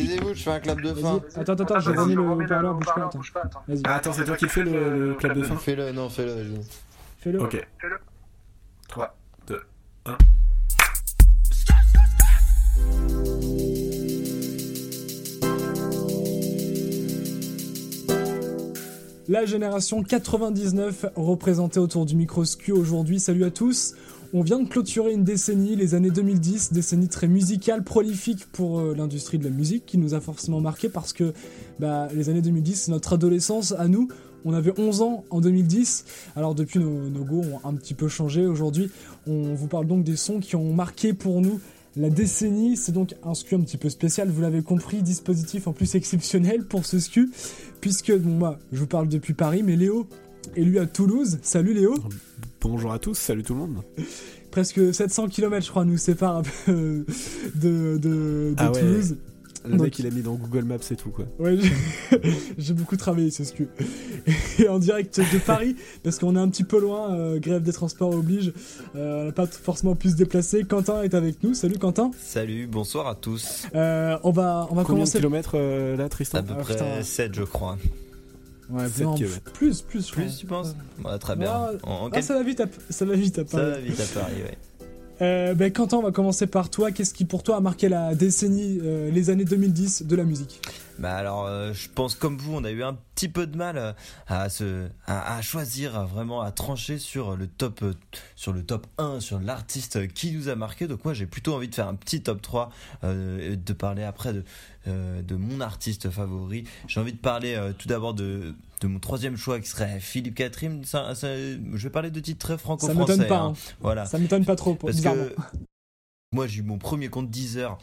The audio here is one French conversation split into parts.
Taisez-vous, je fais un clap de fin. Attends, attends, attends, j'ai remis le haut-parleur, bouge pas, attends. Vas-y. Ah, attends, c'est toi qui le fais le, le clap de fin Fais-le, non, fais-le, vas-y. Fais-le. Ok. 3, 2, 1. La génération 99 représentée autour du micro SQ aujourd'hui. Salut à tous. On vient de clôturer une décennie, les années 2010, décennie très musicale, prolifique pour euh, l'industrie de la musique, qui nous a forcément marqué parce que bah, les années 2010, c'est notre adolescence à nous. On avait 11 ans en 2010, alors depuis nos, nos goûts ont un petit peu changé. Aujourd'hui, on vous parle donc des sons qui ont marqué pour nous la décennie. C'est donc un SKU un petit peu spécial, vous l'avez compris, dispositif en plus exceptionnel pour ce SKU, puisque bon, moi je vous parle depuis Paris, mais Léo est lui à Toulouse. Salut Léo Bonjour à tous, salut tout le monde. presque 700 km, je crois, nous sépare un peu de, de, de Ah ouais. Toulouse. Le Donc- mec il a mis dans Google Maps et tout quoi. Ouais, j'ai- beaucoup travaillé, c'est ce que. Et en direct de Paris, parce qu'on est un petit peu loin, euh, grève des transports oblige, euh, on n'a pas forcément pu se déplacer. Quentin est avec nous. Salut Quentin. Salut, bonsoir à tous. Euh, on va, on va Combien de commencer. kilomètres euh, là Tristan? À peu Ah, près putain. 7, je crois. Ouais, non, plus, plus, Plus, tu penses Ouais. Ouais, Très bien. Ouais. En, en Ah, quel- ça va vite, à, ça va vite à Ça Paris. va vite à Paris, ouais. Euh, ben, Quentin, on va commencer par toi. Qu'est-ce qui pour toi a marqué la décennie, euh, les années 2010 de la musique? Bah alors, euh, je pense comme vous, on a eu un petit peu de mal à se, à, choisir, à vraiment à trancher sur le top, sur le top 1, sur l'artiste qui nous a marqué. Donc moi, j'ai plutôt envie de faire un petit top 3, euh, et de parler après de, mon artiste favori. J'ai envie de parler tout d'abord de, de mon troisième choix qui serait Philippe Catherine. Ça, ça- je vais parler de titres très Ça franco-français. m'étonne pas. hein. hein. Voilà. Ça m'étonne pas trop, Parce que moi j'ai eu mon premier compte Deezer.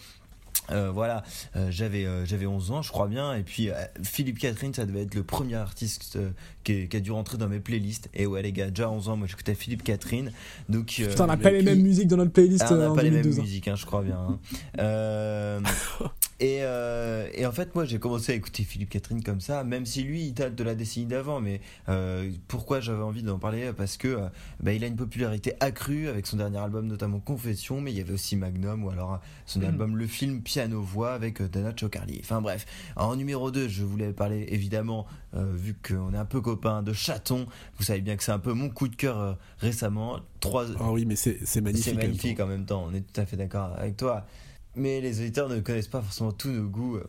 Euh, voilà, euh, j'avais euh, j'avais 11 ans, je crois bien, et puis euh, Philippe Catherine, ça devait être le premier artiste euh, qui, qui a dû rentrer dans mes playlists. Et ouais les gars, déjà 11 ans, moi j'écoutais Philippe Catherine, donc euh, Putain, on n'a pas les mêmes musiques dans notre playlist ah, on n'a pas les mêmes 2012. hein. musiques, hein, je crois bien. hein. Et, euh, et en fait, moi, j'ai commencé à écouter Philippe Catherine comme ça, même si lui, il date de la décennie d'avant. Mais euh, pourquoi j'avais envie d'en parler? Parce que euh, bah, il a une popularité accrue avec son dernier album, notamment Confession, mais il y avait aussi Magnum ou alors euh, son Mhm. album Le Film Piano Voix avec euh, Dana Chocarli. Enfin bref, en numéro 2, je voulais parler évidemment, euh, vu qu'on est un peu copains, de Chaton. Vous savez bien que c'est un peu mon coup de cœur récemment. Trois, Ah oui mais c'est c'est magnifique. c'est en même magnifique temps. en même temps, on est tout à fait d'accord avec toi. Mais les auditeurs ne connaissent pas forcément tous nos goûts euh,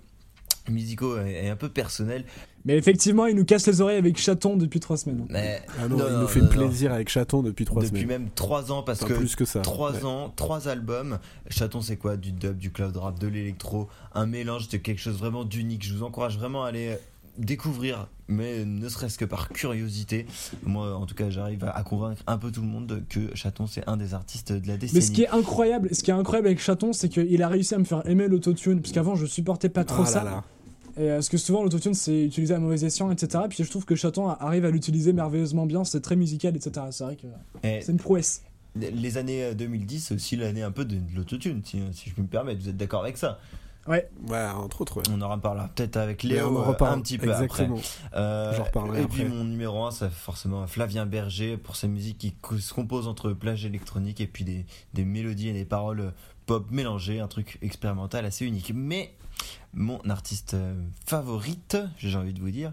musicaux et, un peu personnels. Mais effectivement, il nous casse les oreilles avec Chaton depuis trois semaines. Mais Ah non, Non, il non, nous fait non, non. plaisir avec Chaton depuis 3 depuis semaines. même trois ans, parce Enfin, que plus que ça. trois Ouais. ans, trois albums. Chaton, c'est quoi? Du dub, du cloud rap, de l'électro, un mélange de quelque chose vraiment d'unique. Je vous encourage vraiment à aller découvrir, mais ne serait-ce que par curiosité. Moi, en tout cas, j'arrive à, convaincre un peu tout le monde que Chaton, c'est un des artistes de la décennie. Mais ce qui est incroyable, ce qui est incroyable avec Chaton, c'est qu'il a réussi à me faire aimer l'autotune, parce qu'avant je supportais pas trop Ah ça. là là. Et, euh, parce que souvent l'autotune c'est utilisé à mauvais escient, etc. Puis je trouve que Chaton a- arrive à l'utiliser merveilleusement bien, c'est très musical, etc. C'est vrai que Et c'est une prouesse. les années euh, 2010, c'est aussi l'année un peu de, de l'autotune, si, si je peux me permettre. Vous êtes d'accord avec ça? Ouais, Ouais, entre autres. ouais. On en reparlera peut-être avec Léo euh, reparle. un petit peu Exactement. après. Euh, J'en reparlerai et puis mon numéro 1, c'est forcément Flavien Berger pour sa musique qui se compose entre plage électronique et puis des, des mélodies et des paroles pop mélangées, un truc expérimental assez unique. Mais mon artiste euh, favorite, j'ai envie de vous dire,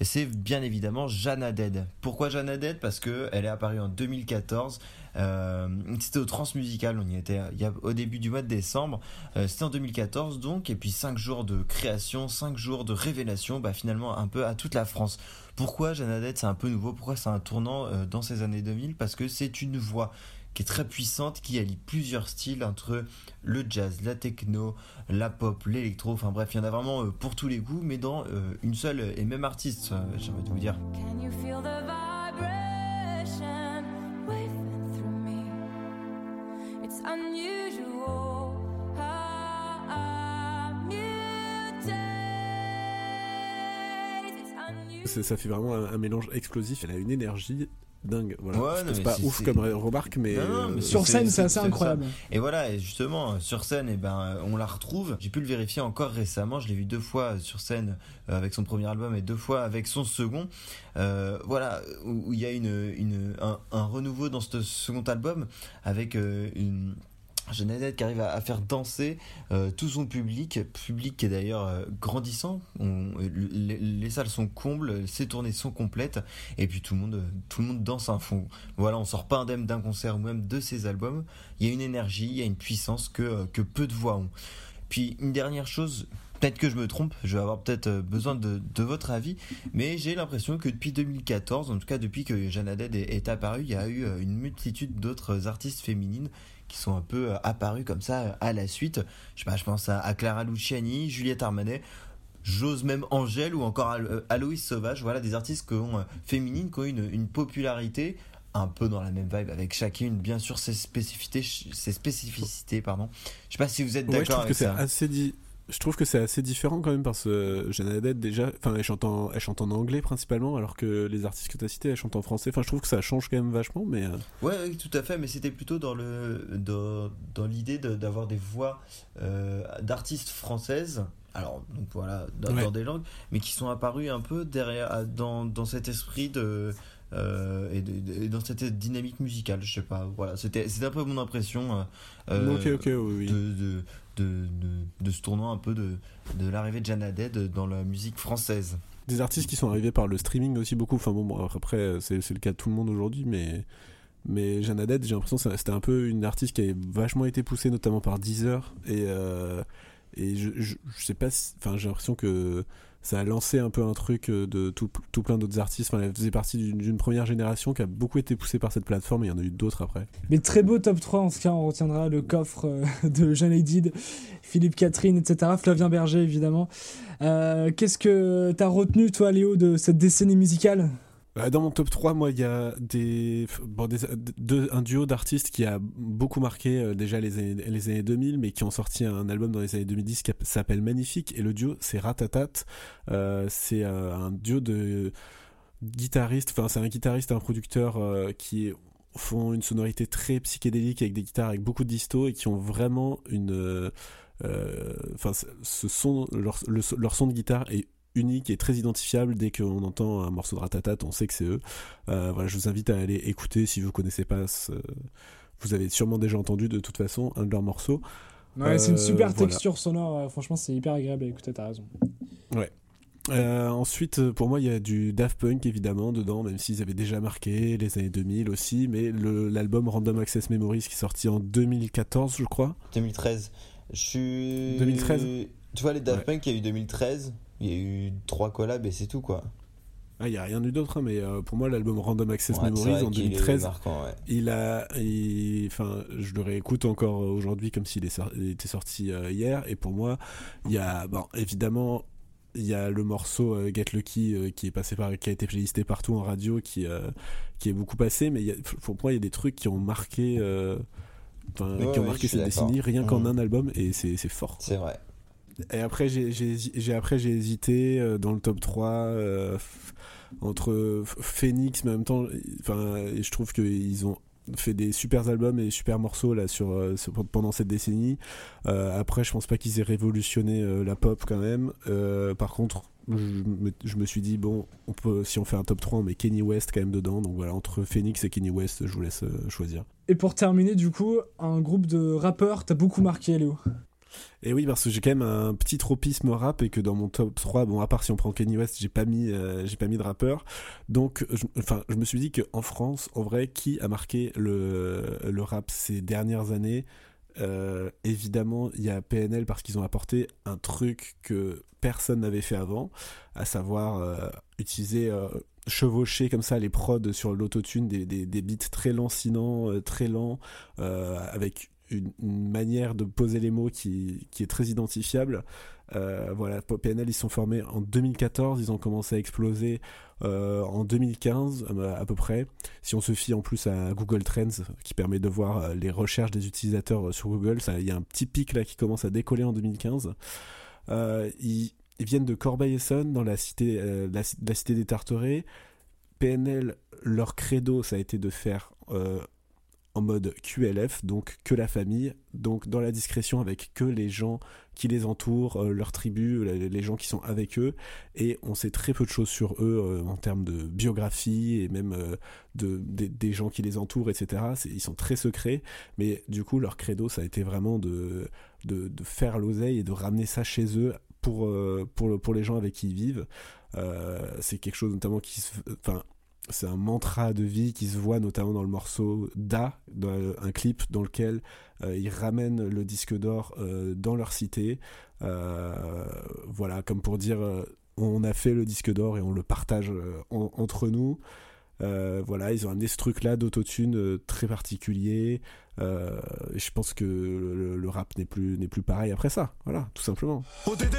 c'est bien évidemment Jeanne Dead. Pourquoi Jeanne Dead? Parce que elle est apparue en 2014. Euh, C'était au Transmusical, on y était il y a- au début du mois de décembre. Euh, C'était en 2014 donc, et puis 5 jours de création, 5 jours de révélation, bah, finalement un peu à toute la France. Pourquoi Jeanne Dead c'est un peu nouveau? Pourquoi c'est un tournant euh, dans ces années 2000 Parce que c'est une voix qui est très puissante, qui allie plusieurs styles entre le jazz, la techno, la pop, l'électro, enfin bref, il y en a vraiment pour tous les goûts, mais dans une seule et même artiste, j'ai envie de vous dire. Can you feel the Ça fait vraiment un, un mélange explosif. Elle a une énergie dingue. Voilà. Ouais, mais pas c'est- ouf c'est- comme re- remarque, mais. Non, non, mais euh, sur c'est- scène c'est- c'est assez c'est incroyable. Et voilà, et justement, euh, sur scène, et ben, euh, on la retrouve. J'ai pu le vérifier encore récemment. Je l'ai vu deux fois sur scène avec son premier album et deux fois avec son second. Euh, voilà, où il y a une, une, un, un renouveau dans ce second album avec une Jeannette qui arrive à, faire danser euh, tout son public, public qui est d'ailleurs euh, grandissant. Les, les salles sont combles, ses tournées sont complètes, et puis tout le monde, tout le monde danse à fond. Voilà, on sort pas indemne d'un concert ou même de ses albums. Il y a une énergie, il y a une puissance que, que peu de voix ont. Puis une dernière chose, peut-être que je me trompe, je vais avoir peut-être euh, besoin de, de votre avis, mais j'ai l'impression que depuis 2014, en tout cas depuis que Jeanne Haddad est, est apparue, il y a eu euh, une multitude d'autres artistes féminines qui sont un peu euh, apparues comme ça à la suite. Je sais pas, je pense à, à Clara Luciani, Juliette Armanet. J'ose même Angèle ou encore Alo- Aloïs Sauvage, voilà des artistes qui ont, féminines qui ont une, une popularité un peu dans la même vibe avec chacune bien sûr ses spécificités ses spécificités pardon je sais pas si vous êtes Ouais, je d'accord trouve que c'est assez di- Je trouve que c'est assez différent quand même parce que Jeanne Haddad déjà, enfin elle chante en, elle chante en anglais principalement alors que les artistes que tu as cités elles chantent en français. Enfin je trouve que ça change quand même vachement mais euh, Ouais, oui, tout à fait, mais c'était plutôt dans le dans, dans l'idée de- d'avoir des voix euh, d'artistes françaises. Alors donc voilà, dans, Ouais. dans des langues, mais qui sont apparues un peu derrière dans, dans cet esprit de euh, et, de- et dans cette dynamique musicale. Je sais pas. Voilà, c'était un peu mon impression. euh, oui, oui. de, de, de, ce tournoi un peu de, de l'arrivée de Jeanne Haddad dans la musique française. Des artistes qui sont arrivés par le streaming aussi beaucoup. Enfin bon, bon, après euh, c'est le cas de tout le monde aujourd'hui mais mais Jeanne j'ai l'impression que c'était un peu une artiste qui avait vachement été poussée notamment par Deezer et euh, et je, je, je sais pas si- enfin j'ai l'impression que ça a lancé un peu un truc euh, de tout, plein d'autres artistes. Enfin, elle faisait partie d'une- première génération qui a beaucoup été poussée par cette plateforme et il y en a eu d'autres après. Mais très beau top 3, en tout cas, on retiendra le coffre euh, de Jeanne Haydid, Philippe Catherine, etc. Flavien Berger, évidemment. Euh, Qu'est-ce que t'as retenu, toi, Léo, de cette décennie musicale? Dans mon top 3, moi, il y a des, bon, des- un duo d'artistes qui a beaucoup marqué euh, déjà les années, les années 2000, mais qui ont sorti un album dans les années 2010 qui s'appelle Magnifique. Et le duo, c'est Ratatat. Euh, c'est euh, un duo de guitaristes, enfin, c'est un guitariste et un producteur qui font une sonorité très psychédélique avec des guitares avec beaucoup de disto et qui ont vraiment une. Enfin, ce son, leur, le- leur son de guitare est unique et très identifiable. Dès qu'on entend un morceau de Ratatat, on sait que c'est eux. Euh, voilà, je vous invite à aller écouter si vous connaissez pas. ce- Vous avez sûrement déjà entendu de toute façon un de leurs morceaux. Ouais, c'est une Euh, super voilà. texture sonore, euh, franchement, c'est hyper agréable à écouter, t'as raison. Euh, ensuite, pour moi, il y a du Daft Punk évidemment dedans, même s'ils avaient déjà marqué les années 2000 aussi. Mais l'album Random Access Memories qui est sorti en 2014, je crois. 2013. Je suis. 2013. Tu vois, les Daft Ouais. Punk, il y a eu 2013. Il y a eu trois collabs et c'est tout quoi. Ah, il y a rien eu d'autre, hein, mais euh, pour moi, l'album Random Access Ouais, Memories en qu'il est 2013, marquant, ouais. Il a, enfin, je le réécoute encore aujourd'hui comme s'il était sorti euh, hier. Et pour moi, il y a, bon, évidemment, il y a le morceau euh, Get Lucky euh, qui est passé par, qui a été playlisté partout en radio, qui, euh, qui est beaucoup passé. Mais il y a- pour moi, il y a des trucs qui ont marqué, euh, Ouais, qui ont marqué cette décennie, rien qu'en Mhm. un album, et c'est fort. C'est vrai. Et après, j'ai après, j'ai hésité euh, dans le top 3 euh, entre Phoenix, mais en même temps, enfin, je trouve qu'ils ont fait des super albums et super morceaux là sur, euh, pendant cette décennie. Après, je pense pas qu'ils aient révolutionné la pop quand même. Par contre, je me, suis dit bon, on peut, si on fait un top 3, on met Kenny West quand même dedans. Donc voilà, entre Phoenix et Kenny West, je vous laisse choisir. Et pour terminer, du coup, un groupe de rappeurs t'a beaucoup marqué, Léo? Et oui, parce que j'ai quand même un petit tropisme rap et que dans mon top 3, bon, à part si on prend Kanye West, j'ai pas mis, euh, j'ai pas mis de rappeur. Donc, je, enfin, je me suis dit qu'en France, en vrai, qui a marqué le, rap ces dernières années? Euh, Évidemment, il y a PNL parce qu'ils ont apporté un truc que personne n'avait fait avant, à savoir euh, utiliser. chevaucher comme ça les prods sur l'autotune des, des, des beats très lancinants, très lents, avec une, manière de poser les mots qui, qui est très identifiable. Euh, voilà, PNL, ils sont formés en 2014, ils ont commencé à exploser euh, en 2015 euh, à peu près. Si on se fie en plus à Google Trends, qui permet de voir les recherches des utilisateurs sur Google, il y a un petit pic là qui commence à décoller en 2015. Euh, ils, viennent de Corbeil-Essonnes, dans la cité, la, cité des Tarterets. PNL, leur credo, ça a été de faire en mode QLF, donc que la famille, donc dans la discrétion avec que les gens qui les entourent, euh, leur tribu, les, gens qui sont avec eux, et on sait très peu de choses sur eux euh, en termes de biographie et même euh, de, des- gens qui les entourent, etc. Ils sont très secrets, mais du coup leur credo ça a été vraiment de, de, faire l'oseille et de ramener ça chez eux pour, euh, pour, le- pour les gens avec qui ils vivent. C'est quelque chose notamment qui se... Enfin, c'est un mantra de vie qui se voit notamment dans le morceau Da, dans un clip dans lequel euh, ils ramènent le disque d'or euh, dans leur cité. Euh, voilà, comme pour dire euh, on a fait le disque d'or et on le partage euh, en- entre nous. Euh, voilà, ils ont amené ce truc-là d'autotune euh, très particulier. Euh, je pense que le, rap n'est plus, n'est plus pareil après ça. Voilà, tout simplement. ODD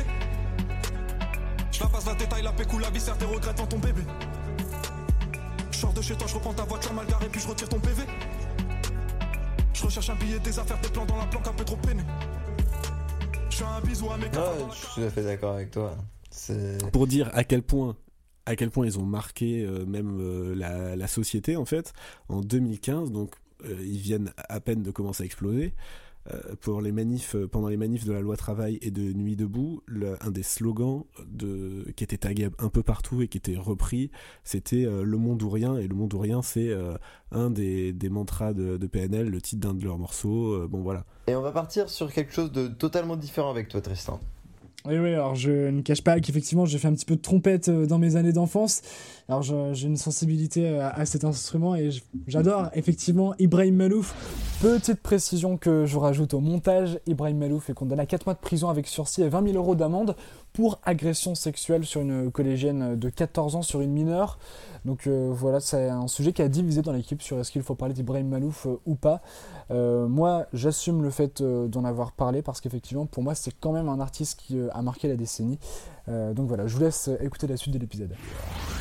Je la passe la la la ton bébé. Je sors de chez toi, je reprends ta voiture mal garée, puis je retire ton PV. Je recherche un billet, des affaires, des plans dans la planque, un peu trop peiné. Je fais un bisou à mes Ouais, la je suis tout à fait d'accord avec toi. C'est. pour dire à quel point à quel point ils ont marqué euh, même euh, la, la société en fait en 2015 donc euh, ils viennent à peine de commencer à exploser Euh, pour les manifs euh, pendant les manifs de la loi travail et de nuit debout un des slogans qui était tagué un peu partout et qui était repris c'était euh, le monde ou rien et le monde ou rien c'est euh, un des, des mantras de, PNL le titre d'un de leurs morceaux euh, bon voilà Et on va partir sur quelque chose de totalement différent avec toi, Tristan. Oui, oui, alors je ne cache pas qu'effectivement j'ai fait un petit peu de trompette euh, dans mes années d'enfance. Alors j'ai une sensibilité euh, à cet instrument et j'adore effectivement Ibrahim Malouf. Petite précision que je rajoute au montage, Ibrahim Malouf est condamné à 4 mois de prison avec sursis et 20 000 euros d'amende pour agression sexuelle sur une collégienne de 14 ans sur une mineure. Donc euh, voilà, c'est un sujet qui a divisé dans l'équipe sur est-ce qu'il faut parler d'Ibrahim Malouf euh, ou pas. Euh, moi, j'assume le fait d'en avoir parlé parce qu'effectivement, pour moi, c'est quand même un artiste qui a marqué la décennie. Euh, donc voilà, je vous laisse euh, écouter la suite de l'épisode.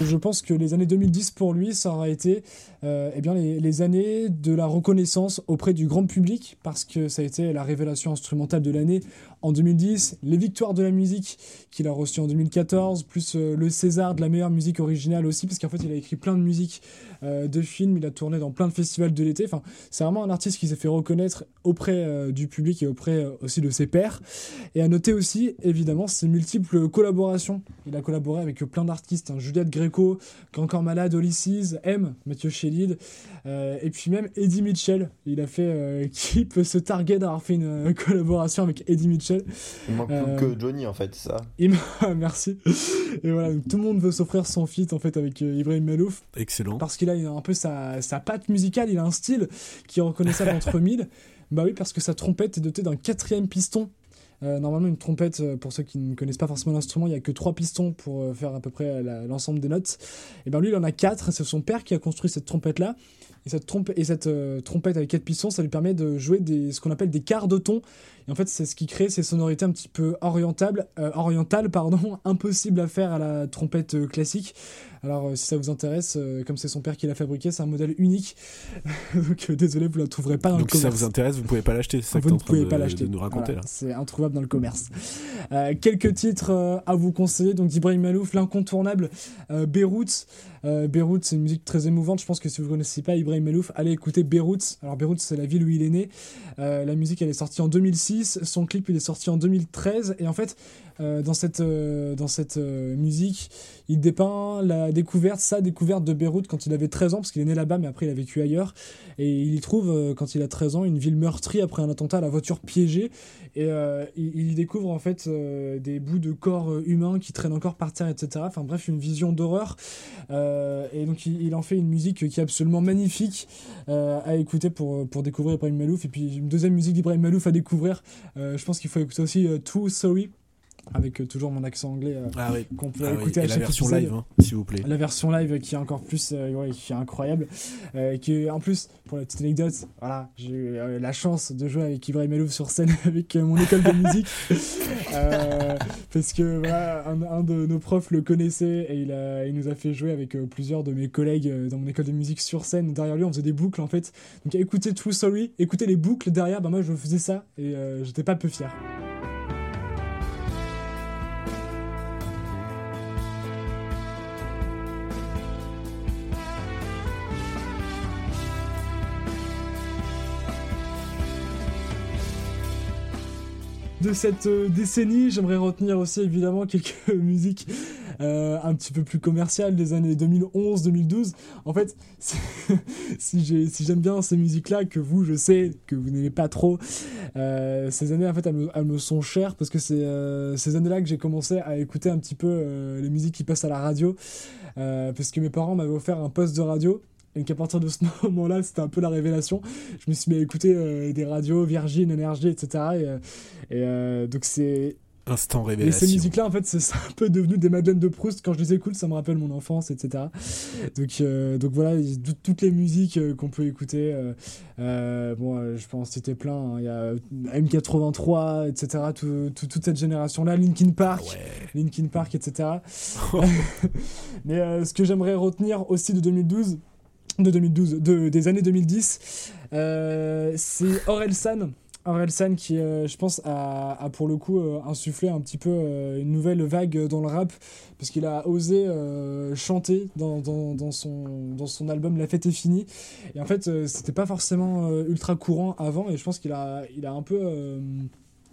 Je pense que les années 2010 pour lui, ça aura été euh, eh bien, les, années de la reconnaissance auprès du grand public parce que ça a été la révélation instrumentale de l'année en 2010, les victoires de la musique qu'il a reçues en 2014, plus le César de la meilleure musique originale aussi, parce qu'en fait il a écrit plein de musiques de films, il a tourné dans plein de festivals de l'été. Enfin, c'est vraiment un artiste qui s'est fait reconnaître auprès du public et auprès aussi de ses pairs. Et à noter aussi, évidemment, ses multiples collaborations. Il a collaboré avec euh, plein d'artistes, hein, Juliette Gréco, qui est encore malade, Ulysses, M, Mathieu Chédid, euh, et puis même Eddie Mitchell. Il a fait, euh, qui peut se targuer d'avoir fait une euh, collaboration avec Eddie Mitchell Il manque Euh, plus que Johnny en fait, c'est ça? Merci. Et voilà, donc tout le monde veut s'offrir son feat en fait avec euh, Ibrahim Malouf excellent parce qu'il a un peu sa, sa patte musicale, il a un style qui est reconnaissable entre mille. Bah oui, parce que sa trompette est dotée d'un quatrième piston. Euh, normalement, une trompette, euh, pour ceux qui ne connaissent pas forcément l'instrument, il n'y a que trois pistons pour euh, faire à peu près l'ensemble des notes. Et bien lui, il en a quatre. C'est son père qui a construit cette trompette-là. Et cette, trompe et cette trompette avec quatre pistons, ça lui permet de jouer des, ce qu'on appelle des quarts de ton. Et en fait, c'est ce qui crée ces sonorités un petit peu orientables, euh, orientales, pardon, impossibles à faire à la trompette euh, classique. Alors, euh, si ça vous intéresse, euh, comme c'est son père qui l'a fabriqué, c'est un modèle unique. Donc, désolé, vous la trouverez pas dans donc le si ça commerce. vous intéresse vous pouvez pas l'acheter c'est ça Vous ne pouvez de, pas l'acheter. nous raconter Voilà, là C'est introuvable dans le commerce. Quelques titres à vous conseiller. Donc d'Ibrahim Malouf, l'incontournable Beyrouth. Euh, Beyrouth, c'est une musique très émouvante. Je pense que si vous ne connaissez pas Ibrahim Malouf, allez écouter Beyrouth. Alors Beyrouth, c'est la ville où il est né. Euh, la musique, elle est sortie en 2006. Son clip, il est sorti en 2013. Et en fait, euh, dans cette, euh, dans cette euh, musique, il dépeint la découverte, sa découverte de Beyrouth quand il avait 13 ans, parce qu'il est né là-bas, mais après il a vécu ailleurs. Et il y trouve, quand il a 13 ans, une ville meurtrie après un attentat à la voiture piégée. Et il, y découvre en fait des bouts de corps humains qui traînent encore par terre, etc. Enfin bref, une vision d'horreur. Et donc il, il en fait une musique qui est absolument magnifique à écouter pour, pour découvrir Ibrahim Malouf. Et puis une deuxième musique d'Ibrahim Malouf à découvrir, je pense qu'il faut écouter aussi Too Sorry, avec euh, toujours mon accent anglais euh, ah oui, qu'on peut Ah oui, écouter à et la chaque version épisode. live hein, s'il vous plaît La version live qui est encore plus, euh, ouais, qui est incroyable. Euh, qui est, en plus, pour la petite anecdote, voilà, j'ai eu la chance de jouer avec Ibrahim Malouf sur scène avec mon école de musique. Parce que voilà, un, un de nos profs le connaissait et il, a, il nous a fait jouer avec plusieurs de mes collègues dans mon école de musique sur scène. Derrière lui, on faisait des boucles en fait. Donc écoutez True Sorry, écoutez les boucles derrière, bah moi je faisais ça et j'étais pas peu fier. De cette euh, décennie. J'aimerais retenir aussi évidemment quelques musiques euh, un petit peu plus commerciales des années 2011-2012. En fait, si, si j'ai- si j'aime bien ces musiques-là, que vous, je sais que vous n'aimez pas trop, euh, ces années, en fait, elles me, sont chères parce que c'est ces années-là que j'ai commencé à écouter un petit peu les musiques qui passent à la radio. Parce que mes parents m'avaient offert un poste de radio. Et qu'à partir de ce moment-là, c'était un peu la révélation. Je me suis mis à écouter euh, des radios, Virgin, Énergie, etc. Et, euh, et, euh, donc c'est Instant et ces révélation. musiques-là, en fait, c'est un peu devenu des Madeleines de Proust. Quand je les écoute, ça me rappelle mon enfance, etc. Donc, euh, donc voilà, toutes les musiques qu'on peut écouter. bon, je peux en citer plein. hein. Il y a M83, etc. tout- tout- toute cette génération-là, Linkin Park. Ouais. Linkin Park, etc. Mais ce que j'aimerais retenir aussi de 2012, de 2012, de, des années 2010, euh, c'est Orelsan. Orelsan qui, euh, je pense, a, a pour le coup euh, insufflé un petit peu une nouvelle vague dans le rap, parce qu'il a osé chanter dans, dans, dans son, dans son album La fête est finie. Et en fait, c'était pas forcément ultra courant avant, et je pense qu'il a, il a un peu.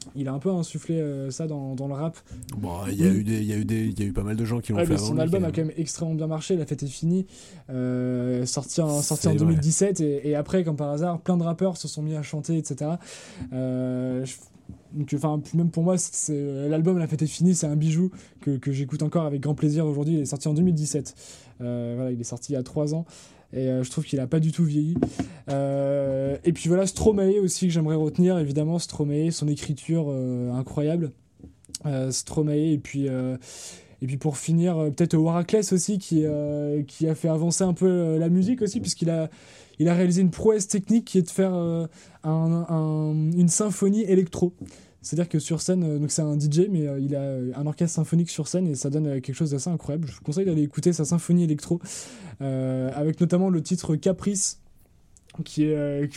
Euh, il a un peu insufflé euh, ça dans, dans le rap. Bon, il y a eu des, il y a eu des, il y a eu pas mal de gens qui l'ont Ouais, fait mais avant son album a quand même extrêmement bien marché, La fête est finie, euh, sorti en, sorti C'est en vrai. 2017, et, et après, comme par hasard, plein de rappeurs se sont mis à chanter, etc. Euh, je- donc, enfin, même pour moi, c'est- l'album La fête est finie, c'est un bijou que, que j'écoute encore avec grand plaisir aujourd'hui. Il est sorti en 2017. Euh, voilà, il est sorti il y a 3 ans. Et euh, je trouve qu'il a pas du tout vieilli. Euh, et puis voilà, Stromae aussi que j'aimerais retenir, évidemment, Stromae, son écriture incroyable. Stromae, et puis, et puis pour finir, peut-être Waraclès aussi, qui, qui a fait avancer un peu la musique aussi, puisqu'il a, il a réalisé une prouesse technique qui est de faire un- un- une symphonie électro. C'est-à-dire que sur scène, euh, donc c'est un DJ, mais euh, il a euh, un orchestre symphonique sur scène et ça donne quelque chose d'assez incroyable. Je vous conseille d'aller écouter sa symphonie électro, euh, avec notamment le titre Caprice, qui est euh,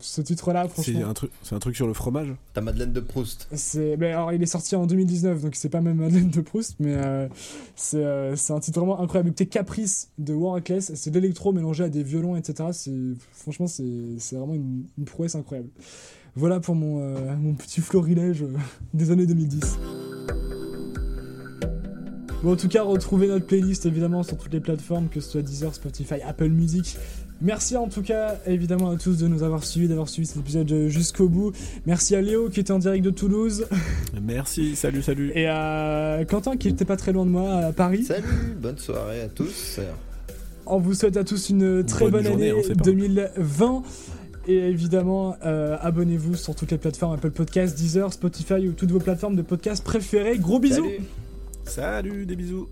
ce titre-là, C'est franchement. un truc, c'est un truc sur le fromage? Ta Madeleine de Proust. C'est, mais alors il est sorti en 2019, donc c'est pas même Madeleine de Proust, mais euh, c'est, euh, c'est un titre vraiment incroyable. Écoutez Caprice de Warcless, c'est de l'électro mélangé à des violons, etc. C'est, franchement, c'est, c'est vraiment une, une prouesse incroyable. Voilà pour mon, euh, mon petit florilège euh, des années 2010. Bon, en tout cas, retrouvez notre playlist évidemment sur toutes les plateformes, que ce soit Deezer, Spotify, Apple Music. Merci en tout cas évidemment à tous de nous avoir suivis, d'avoir suivi cet épisode euh, jusqu'au bout. Merci à Léo qui était en direct de Toulouse Merci, salut, salut. et à Quentin qui était pas très loin de moi à Paris. Salut, bonne soirée à tous. On vous souhaite à tous une très Bonne bonne, journée, année on sait pas. 2020. Et évidemment, euh, abonnez-vous sur toutes les plateformes Apple Podcasts, Deezer, Spotify ou toutes vos plateformes de podcasts préférées. Gros bisous Salut. Salut, des bisous.